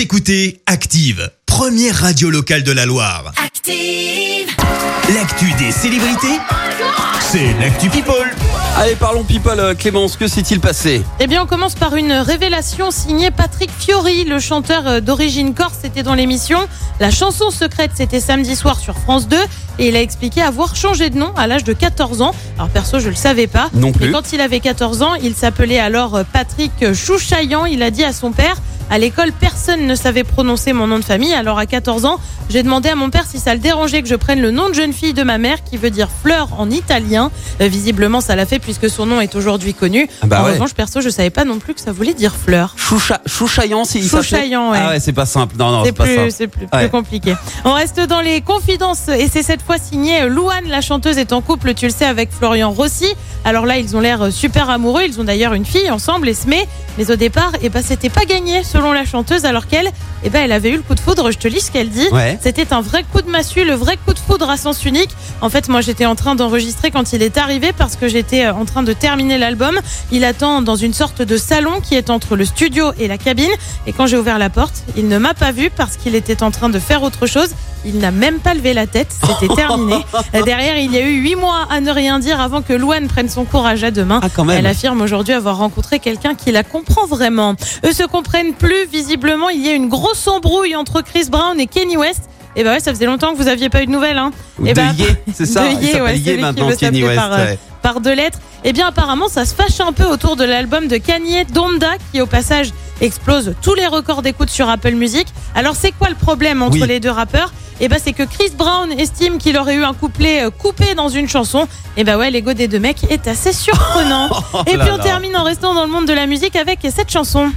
Vous écoutez Active, première radio locale de la Loire. Active. L'actu des célébrités, c'est l'actu People. Allez, parlons people. euh, Clémence, que s'est-il passé? Eh bien, on commence par une révélation signée Patrick Fiori, le chanteur euh, d'origine corse. C'était dans l'émission. La chanson secrète, c'était samedi soir sur France 2. Et il a expliqué avoir changé de nom à l'âge de 14 ans. Alors, perso, je le savais pas. Non plus. Mais quand il avait 14 ans, il s'appelait alors euh, Patrick Chouchaillant. Il a dit à son père à l'école, personne ne savait prononcer mon nom de famille. Alors, à 14 ans, j'ai demandé à mon père si ça le dérangeait que je prenne le nom de jeune fille de ma mère, qui veut dire fleur en italien. Euh, visiblement, ça l'a fait puisque son nom est aujourd'hui connu. Ah bah en ouais. revanche, perso, je savais pas non plus que ça voulait dire fleur. Choucha, Chouchaillant, c'est Chouchaillant, ouais. Ah ouais, c'est pas simple. Non, non, C'est pas plus, simple. c'est plus, Ouais. plus compliqué. On reste dans les confidences et c'est cette fois signé Louane, la chanteuse est en couple, tu le sais, avec Florian Rossi. Alors là, ils ont l'air super amoureux. Ils ont d'ailleurs une fille ensemble, Esme. Mais au départ, eh ben, c'était pas gagné selon la chanteuse, alors qu'elle, eh ben, elle avait eu le coup de foudre. Je te lis ce qu'elle dit. Ouais. C'était un vrai coup de massue, le vrai coup de foudre à sens unique. En fait, moi, j'étais en train d'enregistrer quand il est arrivé parce que j'étais euh, en train de terminer l'album. Il attend dans une sorte de salon qui est entre le studio et la cabine. Et quand j'ai ouvert la porte, il ne m'a pas vu parce qu'il était en train de faire autre chose. Il n'a même pas levé la tête. C'était terminé. Euh, Derrière, il y a eu huit mois à ne rien dire avant que Louane prenne son courage à deux mains. Ah. Elle affirme aujourd'hui avoir rencontré quelqu'un qui la comprend vraiment. Eux se comprennent plus. Visiblement, il y a une grosse embrouille entre Chris Brown et Kenny West. Et bah ouais, ça faisait longtemps que vous aviez pas eu de nouvelles, hein. Ou Eh de ben, Ye, c'est ça de Ye, ouais, qui Kenny West. par, euh, ouais. par deux lettres. Eh bien, apparemment, ça se fâche un peu autour de l'album de Kanye Donda, qui au passage explose tous les records d'écoute sur Apple Music. Alors, c'est quoi le problème entre Oui. les deux rappeurs? Eh ben, c'est que Chris Brown estime qu'il aurait eu un couplet euh, coupé dans une chanson. Et ben ouais, l'ego des deux mecs est assez surprenant. Et Oh là puis, on là. termine en restant dans le monde de la musique avec cette chanson.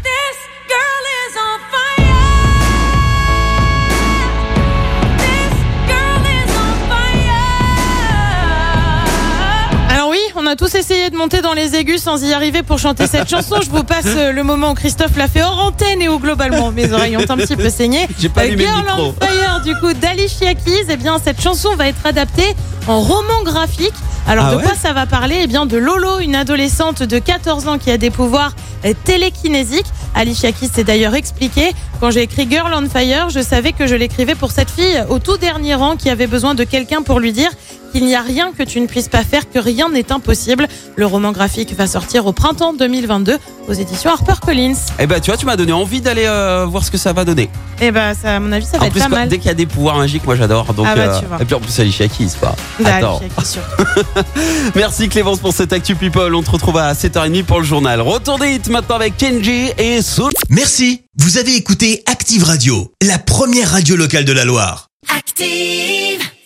A tous essayé de monter dans les aigus sans y arriver pour chanter cette chanson. Je vous passe euh, le moment où Christophe l'a fait hors antenne et où globalement mes oreilles ont un petit peu saigné. J'ai pas Euh, le Girl micro. on Fire du coup d'Alicia Keys. Eh bien cette chanson va être adaptée en roman graphique. Alors Ah de ouais quoi ça va parler? Eh bien de Lolo, une adolescente de 14 ans qui a des pouvoirs euh, télékinésiques. Alicia Keys s'est d'ailleurs expliqué quand j'ai écrit Girl on Fire, je savais que je l'écrivais pour cette fille au tout dernier rang qui avait besoin de quelqu'un pour lui dire qu'il n'y a rien que tu ne puisses pas faire, que rien n'est impossible. Le roman graphique va sortir au printemps 2022 aux éditions HarperCollins. Eh ben, tu vois, tu m'as donné envie d'aller euh, voir ce que ça va donner. Et bah ça, à mon avis, ça va En être plus, pas quoi, mal. dès qu'il y a des pouvoirs magiques, moi j'adore. Donc, Ah bah, euh, tu vois. Et puis en plus, Alicia Keys, quoi. Bah, Attends. Alicia Keys, surtout. Merci Clémence pour cette Actu People. On te retrouve à 7h30 pour le journal. Retour des hits maintenant avec Kenji et Soul. Merci, vous avez écouté Active Radio, la première radio locale de la Loire. Active.